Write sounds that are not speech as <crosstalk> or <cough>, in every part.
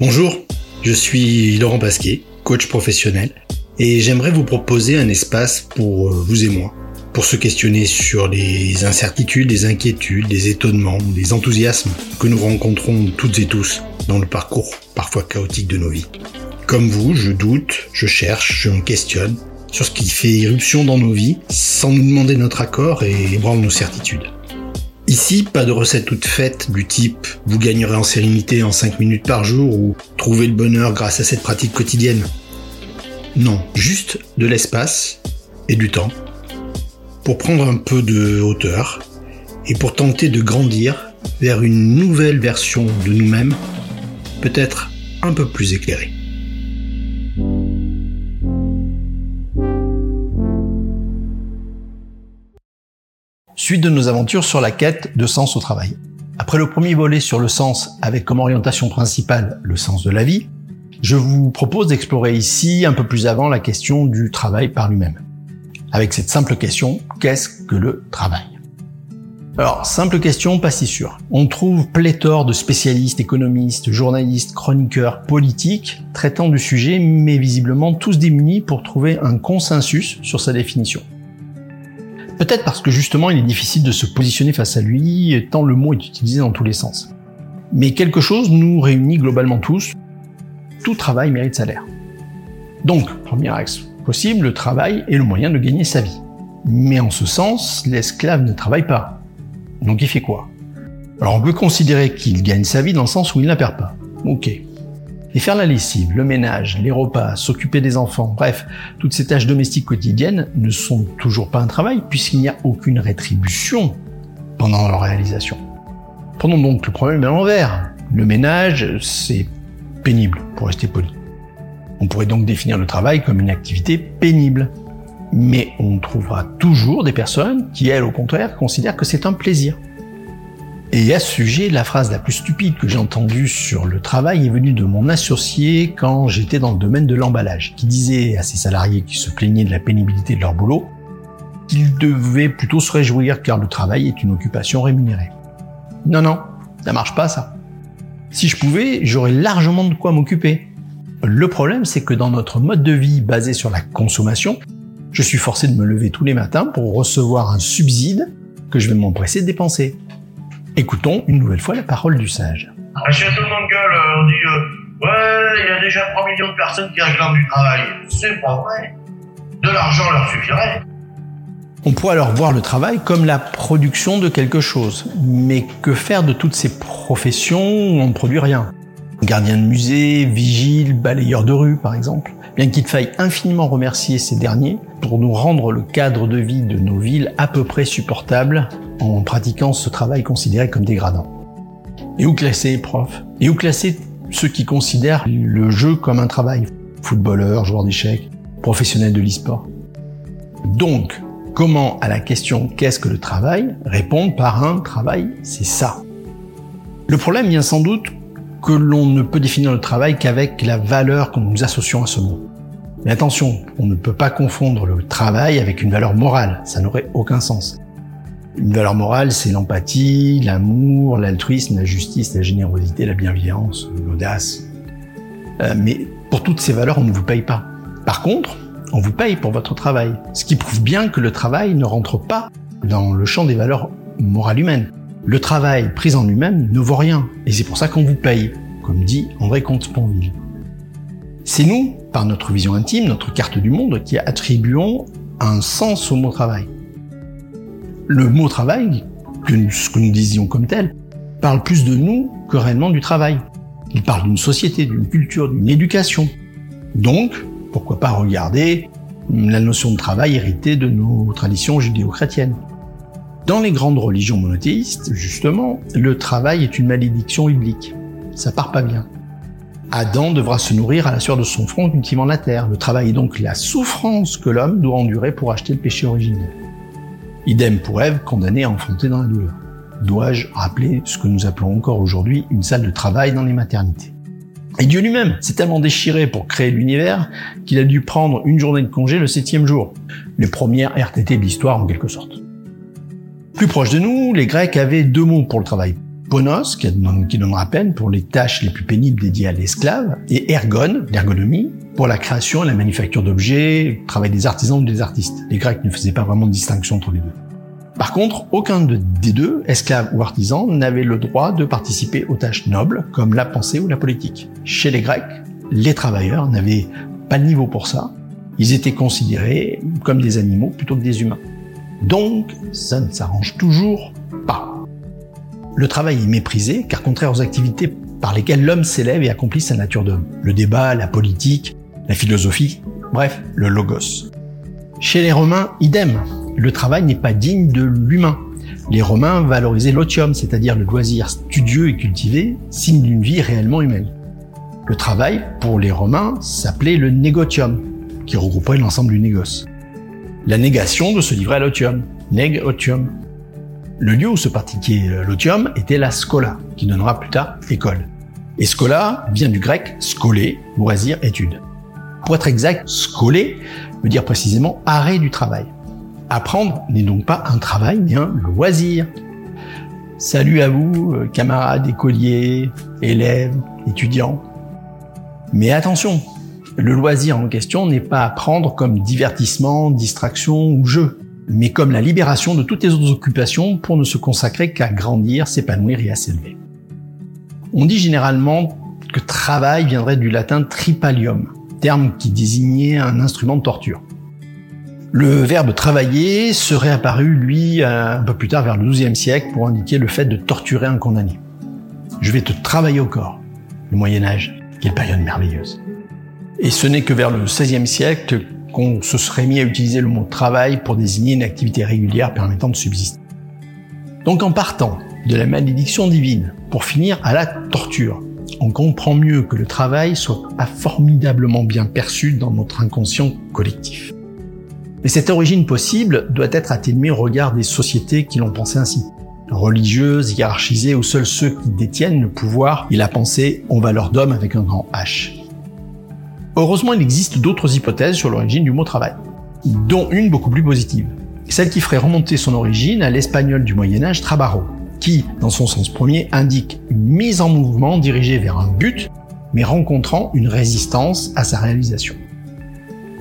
Bonjour, je suis Laurent Pasquet, coach professionnel, et j'aimerais vous proposer un espace pour euh, vous et moi, pour se questionner sur les incertitudes, les inquiétudes, les étonnements, les enthousiasmes que nous rencontrons toutes et tous dans le parcours parfois chaotique de nos vies. Comme vous, je doute, je cherche, je me questionne sur ce qui fait irruption dans nos vies sans nous demander notre accord et ébranle nos certitudes. Ici, pas de recette toute faite du type vous gagnerez en sérénité en 5 minutes par jour ou trouver le bonheur grâce à cette pratique quotidienne. Non, juste de l'espace et du temps pour prendre un peu de hauteur et pour tenter de grandir vers une nouvelle version de nous-mêmes, peut-être un peu plus éclairée. Suite de nos aventures sur la quête de sens au travail. Après le premier volet sur le sens avec comme orientation principale le sens de la vie, je vous propose d'explorer ici un peu plus avant la question du travail par lui-même. Avec cette simple question, qu'est-ce que le travail? Alors, simple question, pas si sûre. On trouve pléthore de spécialistes, économistes, journalistes, chroniqueurs, politiques traitant du sujet, mais visiblement tous démunis pour trouver un consensus sur sa définition. Peut-être parce que justement il est difficile de se positionner face à lui, tant le mot est utilisé dans tous les sens. Mais quelque chose nous réunit globalement tous. Tout travail mérite salaire. Donc, premier axe possible, le travail est le moyen de gagner sa vie. Mais en ce sens, l'esclave ne travaille pas. Donc il fait quoi? Alors on peut considérer qu'il gagne sa vie dans le sens où il ne la perd pas. Ok. Et faire la lessive, le ménage, les repas, s'occuper des enfants, bref, toutes ces tâches domestiques quotidiennes ne sont toujours pas un travail puisqu'il n'y a aucune rétribution pendant leur réalisation. Prenons donc le problème à l'envers. Le ménage, c'est pénible, pour rester poli. On pourrait donc définir le travail comme une activité pénible. Mais on trouvera toujours des personnes qui, elles, au contraire, considèrent que c'est un plaisir. Et à ce sujet, la phrase la plus stupide que j'ai entendue sur le travail est venue de mon associé quand j'étais dans le domaine de l'emballage, qui disait à ses salariés qui se plaignaient de la pénibilité de leur boulot qu'ils devaient plutôt se réjouir car le travail est une occupation rémunérée. Non, non, ça marche pas ça. Si je pouvais, j'aurais largement de quoi m'occuper. Le problème, c'est que dans notre mode de vie basé sur la consommation, je suis forcé de me lever tous les matins pour recevoir un subside que je vais m'empresser de dépenser. Écoutons une nouvelle fois la parole du sage. Tout le monde gueule, on dit euh, Ouais, il y a déjà 3 millions de personnes qui réclament du travail. C'est pas vrai. De l'argent leur suffirait. On pourrait alors voir le travail comme la production de quelque chose. Mais que faire de toutes ces professions où on ne produit rien? Gardien de musée, vigile, balayeur de rue par exemple. Bien qu'il faille infiniment remercier ces derniers pour nous rendre le cadre de vie de nos villes à peu près supportable en pratiquant ce travail considéré comme dégradant. Et où classer les profs Et où classer ceux qui considèrent le jeu comme un travail? Footballeurs, joueurs d'échecs, professionnels de l'e-sport. Donc, comment à la question qu'est-ce que le travail? répondre par un travail, c'est ça. Le problème vient sans doute que l'on ne peut définir le travail qu'avec la valeur que nous associons à ce mot. Mais attention, on ne peut pas confondre le travail avec une valeur morale, ça n'aurait aucun sens. Une valeur morale, c'est l'empathie, l'amour, l'altruisme, la justice, la générosité, la bienveillance, l'audace. Euh, mais pour toutes ces valeurs, on ne vous paye pas. Par contre, on vous paye pour votre travail. Ce qui prouve bien que le travail ne rentre pas dans le champ des valeurs morales humaines. Le travail pris en lui-même ne vaut rien. Et c'est pour ça qu'on vous paye, comme dit André Comte-Sponville. C'est nous, par notre vision intime, notre carte du monde, qui attribuons un sens au mot travail le mot travail, que ce que nous disions comme tel, parle plus de nous que réellement du travail. Il parle d'une société, d'une culture, d'une éducation. Donc, pourquoi pas regarder la notion de travail héritée de nos traditions judéo-chrétiennes. Dans les grandes religions monothéistes, justement, le travail est une malédiction biblique. Ça part pas bien. Adam devra se nourrir à la sueur de son front cultivant la terre. Le travail est donc la souffrance que l'homme doit endurer pour acheter le péché originel. Idem pour Ève, condamnée à enfanter dans la douleur. Dois-je rappeler ce que nous appelons encore aujourd'hui une salle de travail dans les maternités? Et Dieu lui-même s'est tellement déchiré pour créer l'univers qu'il a dû prendre une journée de congé le septième jour. Les premières RTT de l'histoire en quelque sorte. Plus proche de nous, les Grecs avaient deux mots pour le travail. ponos, qui donnera peine pour les tâches les plus pénibles dédiées à l'esclave, et ergon, l'ergonomie, pour la création et la manufacture d'objets, travail des artisans ou des artistes. Les Grecs ne faisaient pas vraiment de distinction entre les deux. Par contre, aucun des deux, esclaves ou artisans, n'avait le droit de participer aux tâches nobles, comme la pensée ou la politique. Chez les Grecs, les travailleurs n'avaient pas de niveau pour ça. Ils étaient considérés comme des animaux plutôt que des humains. Donc, ça ne s'arrange toujours pas. Le travail est méprisé, car contraire aux activités par lesquelles l'homme s'élève et accomplit sa nature d'homme. Le débat, la politique, la philosophie, bref, le logos. Chez les Romains, idem. Le travail n'est pas digne de l'humain. Les Romains valorisaient l'otium, c'est-à-dire le loisir studieux et cultivé, signe d'une vie réellement humaine. Le travail, pour les Romains, s'appelait le negotium, qui regroupait l'ensemble du négoce. La négation de se livrer à l'otium, neg otium. Le lieu où se pratiquait l'otium était la scola, qui donnera plus tard école. Et scola vient du grec scolé, loisir, étude. Pour être exact, scolé veut dire précisément arrêt du travail. Apprendre n'est donc pas un travail, mais un loisir. Salut à vous, euh, camarades, écoliers, élèves, étudiants. Mais attention, le loisir en question n'est pas à prendre comme divertissement, distraction ou jeu, mais comme la libération de toutes les autres occupations pour ne se consacrer qu'à grandir, s'épanouir et à s'élever. On dit généralement que travail viendrait du latin tripalium, terme qui désignait un instrument de torture. Le verbe travailler serait apparu, lui, un peu plus tard, vers le XIIe siècle, pour indiquer le fait de torturer un condamné. Je vais te travailler au corps. Le Moyen Âge, quelle période merveilleuse. Et ce n'est que vers le XVIe siècle qu'on se serait mis à utiliser le mot travail pour désigner une activité régulière permettant de subsister. Donc en partant de la malédiction divine pour finir à la torture, on comprend mieux que le travail soit formidablement bien perçu dans notre inconscient collectif. Mais cette origine possible doit être atténuée au regard des sociétés qui l'ont pensé ainsi religieuses, hiérarchisées, où seuls ceux qui détiennent le pouvoir et la pensée ont valeur d'homme avec un grand H. Heureusement, il existe d'autres hypothèses sur l'origine du mot travail, dont une beaucoup plus positive, celle qui ferait remonter son origine à l'espagnol du Moyen Âge trabajo, qui, dans son sens premier, indique une mise en mouvement dirigée vers un but, mais rencontrant une résistance à sa réalisation.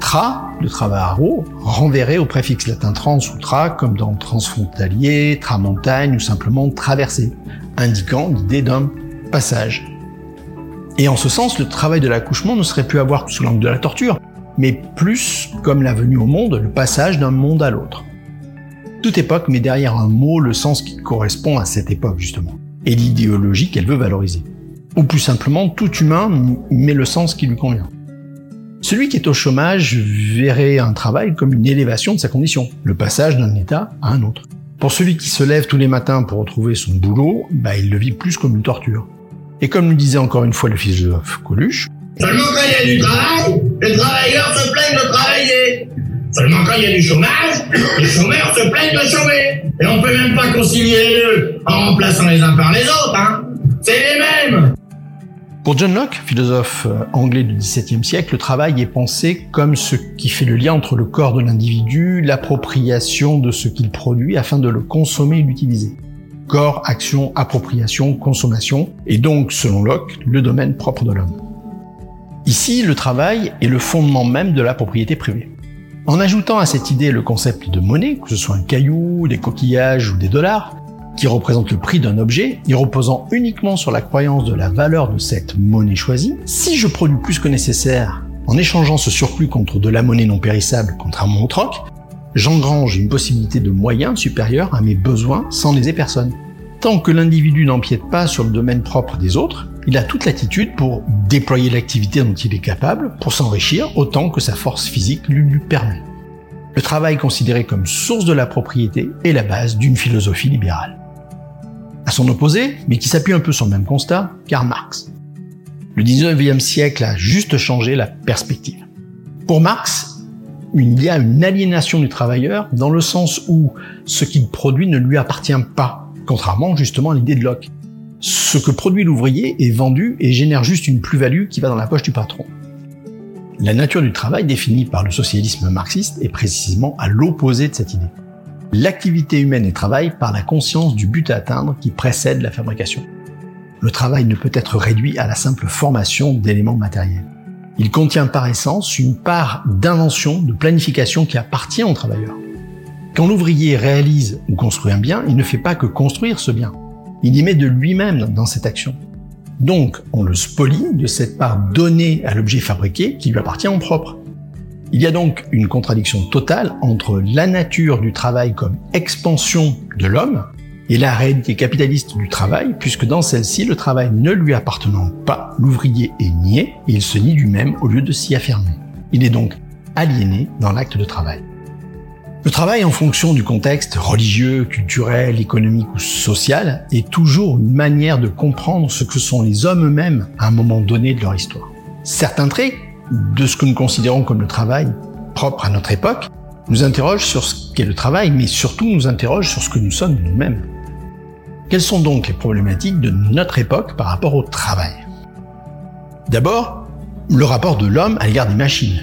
Tra, de travaro, renverrait au préfixe latin trans ou tra, comme dans transfrontalier, tramontagne ou simplement traversée, indiquant l'idée d'un passage. Et en ce sens, le travail de l'accouchement ne serait plus à voir sous l'angle de la torture, mais plus comme la venue au monde, le passage d'un monde à l'autre. Toute époque met derrière un mot le sens qui correspond à cette époque, justement, et l'idéologie qu'elle veut valoriser. Ou plus simplement, tout humain met le sens qui lui convient. Celui qui est au chômage verrait un travail comme une élévation de sa condition, le passage d'un état à un autre. Pour celui qui se lève tous les matins pour retrouver son boulot, bah, il le vit plus comme une torture. Et comme nous disait encore une fois le philosophe Coluche, Seulement quand il y a du travail, les travailleurs se plaignent de travailler. Seulement quand il y a du chômage, les chômeurs se plaignent de chômer. Et on peut même pas concilier les deux en remplaçant les uns par les autres, hein. C'est les mêmes. Pour John Locke, philosophe euh, anglais du XVIIe siècle, le travail est pensé comme ce qui fait le lien entre le corps de l'individu, l'appropriation de ce qu'il produit afin de le consommer et l'utiliser. Corps, action, appropriation, consommation, et donc, selon Locke, le domaine propre de l'homme. Ici, le travail est le fondement même de la propriété privée. En ajoutant à cette idée le concept de monnaie, que ce soit un caillou, des coquillages ou des dollars, qui représente le prix d'un objet, et reposant uniquement sur la croyance de la valeur de cette monnaie choisie, si je produis plus que nécessaire en échangeant ce surplus contre de la monnaie non périssable, contrairement au troc, j'engrange une possibilité de moyens supérieurs à mes besoins sans léser personne. Tant que l'individu n'empiète pas sur le domaine propre des autres, il a toute l'attitude pour déployer l'activité dont il est capable, pour s'enrichir autant que sa force physique lui, lui permet. Le travail considéré comme source de la propriété est la base d'une philosophie libérale. À son opposé, mais qui s'appuie un peu sur le même constat, Karl Marx. Le 19e siècle a juste changé la perspective. Pour Marx, il y a une aliénation du travailleur dans le sens où ce qu'il produit ne lui appartient pas, contrairement justement à l'idée de Locke. Ce que produit l'ouvrier est vendu et génère juste une plus-value qui va dans la poche du patron. La nature du travail définie par le socialisme marxiste est précisément à l'opposé de cette idée. L'activité humaine est travail par la conscience du but à atteindre qui précède la fabrication. Le travail ne peut être réduit à la simple formation d'éléments matériels. Il contient par essence une part d'invention, de planification qui appartient au travailleur. Quand l'ouvrier réalise ou construit un bien, il ne fait pas que construire ce bien. Il y met de lui-même dans cette action. Donc, on le spolie de cette part donnée à l'objet fabriqué qui lui appartient en propre. Il y a donc une contradiction totale entre la nature du travail comme expansion de l'homme et la réalité capitaliste du travail, puisque dans celle-ci, le travail ne lui appartenant pas, l'ouvrier est nié et il se nie lui-même au lieu de s'y affirmer. Il est donc aliéné dans l'acte de travail. Le travail en fonction du contexte religieux, culturel, économique ou social est toujours une manière de comprendre ce que sont les hommes eux-mêmes à un moment donné de leur histoire. Certains traits de ce que nous considérons comme le travail propre à notre époque nous interrogent sur ce qu'est le travail, mais surtout nous interrogent sur ce que nous sommes nous-mêmes. Quelles sont donc les problématiques de notre époque par rapport au travail? D'abord, le rapport de l'homme à l'égard des machines.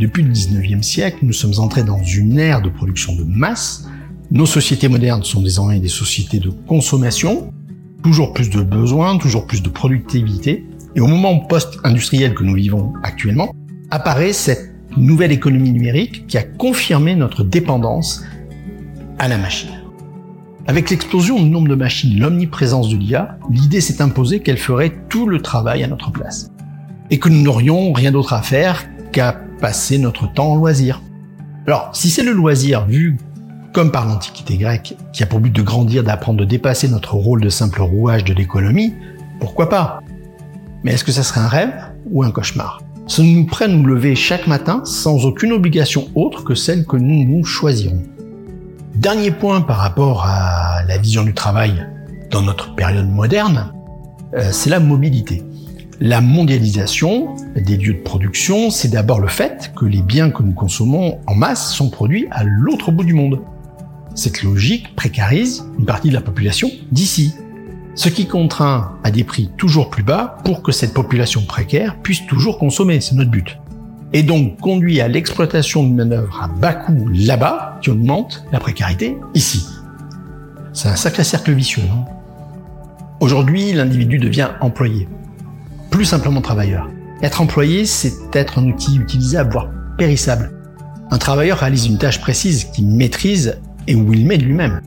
Depuis le 19e siècle, nous sommes entrés dans une ère de production de masse. Nos sociétés modernes sont désormais des sociétés de consommation, toujours plus de besoins, toujours plus de productivité. Et au moment post-industriel que nous vivons actuellement, apparaît cette nouvelle économie numérique qui a confirmé notre dépendance à la machine. Avec l'explosion du nombre de machines, l'omniprésence de l'IA, l'idée s'est imposée qu'elle ferait tout le travail à notre place. Et que nous n'aurions rien d'autre à faire qu'à passer notre temps en loisir. Alors, si c'est le loisir vu comme par l'Antiquité grecque, qui a pour but de grandir, d'apprendre, de dépasser notre rôle de simple rouage de l'économie, pourquoi pas? Mais est-ce que ça serait un rêve ou un cauchemar? Ça nous prête nous lever chaque matin sans aucune obligation autre que celle que nous nous choisirons. Dernier point par rapport à la vision du travail dans notre période moderne, euh, c'est la mobilité. La mondialisation des lieux de production, c'est d'abord le fait que les biens que nous consommons en masse sont produits à l'autre bout du monde. Cette logique précarise une partie de la population d'ici, ce qui contraint à des prix toujours plus bas pour que cette population précaire puisse toujours consommer, c'est notre but et donc conduit à l'exploitation de manœuvres à bas coût là-bas qui augmente la précarité ici. C'est un sacré cercle vicieux, non Aujourd'hui, l'individu devient employé, plus simplement travailleur. Être employé, c'est être un outil utilisable, voire périssable. Un travailleur réalise une tâche précise qu'il maîtrise et où il met de lui-même.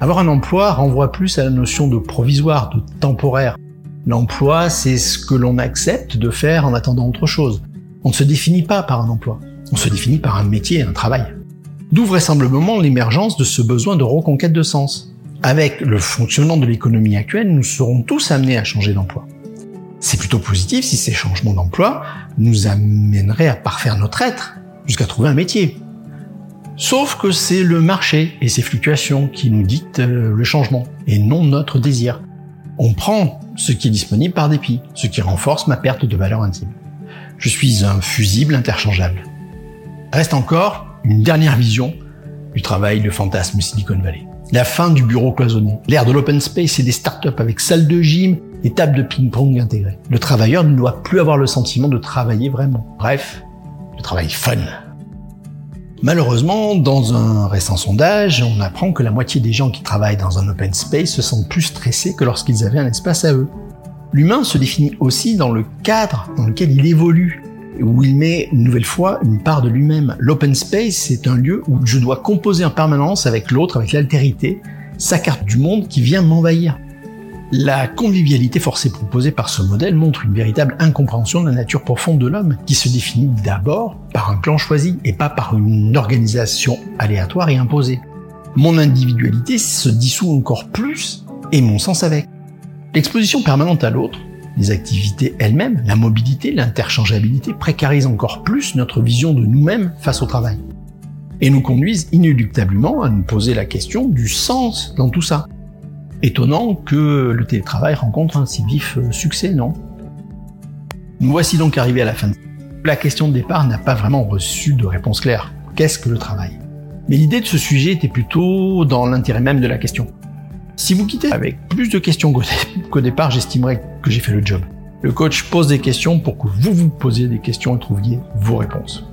Avoir un emploi renvoie plus à la notion de provisoire, de temporaire. L'emploi, c'est ce que l'on accepte de faire en attendant autre chose. On ne se définit pas par un emploi, on se définit par un métier, un travail. D'où vraisemblablement l'émergence de ce besoin de reconquête de sens. Avec le fonctionnement de l'économie actuelle, nous serons tous amenés à changer d'emploi. C'est plutôt positif si ces changements d'emploi nous amèneraient à parfaire notre être jusqu'à trouver un métier. Sauf que c'est le marché et ses fluctuations qui nous dictent euh, le changement et non notre désir. On prend ce qui est disponible par dépit, ce qui renforce ma perte de valeur intime. Je suis un fusible interchangeable. Reste encore une dernière vision du travail de fantasme Silicon Valley. La fin du bureau cloisonné, l'ère de l'open space et des startups avec salle de gym et table de ping-pong intégrées. Le travailleur ne doit plus avoir le sentiment de travailler vraiment. Bref, le travail fun. Malheureusement, dans un récent sondage, on apprend que la moitié des gens qui travaillent dans un open space se sentent plus stressés que lorsqu'ils avaient un espace à eux. L'humain se définit aussi dans le cadre dans lequel il évolue, où il met une nouvelle fois une part de lui-même. L'open space, c'est un lieu où je dois composer en permanence avec l'autre, avec l'altérité, sa carte du monde qui vient m'envahir. La convivialité forcée proposée par ce modèle montre une véritable incompréhension de la nature profonde de l'homme, qui se définit d'abord par un clan choisi et pas par une organisation aléatoire et imposée. Mon individualité se dissout encore plus et mon sens avec. L'exposition permanente à l'autre, les activités elles-mêmes, la mobilité, l'interchangeabilité précarisent encore plus notre vision de nous-mêmes face au travail. Et nous conduisent inéluctablement à nous poser la question du sens dans tout ça. Étonnant que le télétravail rencontre un si vif euh, succès, non? Nous voici donc arrivés à la fin. La question de départ n'a pas vraiment reçu de réponse claire. Qu'est-ce que le travail? Mais l'idée de ce sujet était plutôt dans l'intérêt même de la question. Si vous quittez avec plus de questions <laughs> qu'au départ, j'estimerais que j'ai fait le job. Le coach pose des questions pour que vous vous posiez des questions et trouviez vos réponses.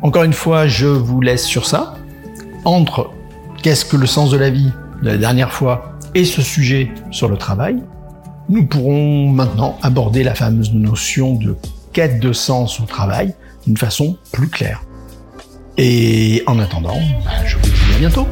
Encore une fois, je vous laisse sur ça. Entre qu'est-ce que le sens de la vie de la dernière fois et ce sujet sur le travail, nous pourrons maintenant aborder la fameuse notion de quête de sens au travail d'une façon plus claire. Et en attendant, bah, je vous dis à bientôt.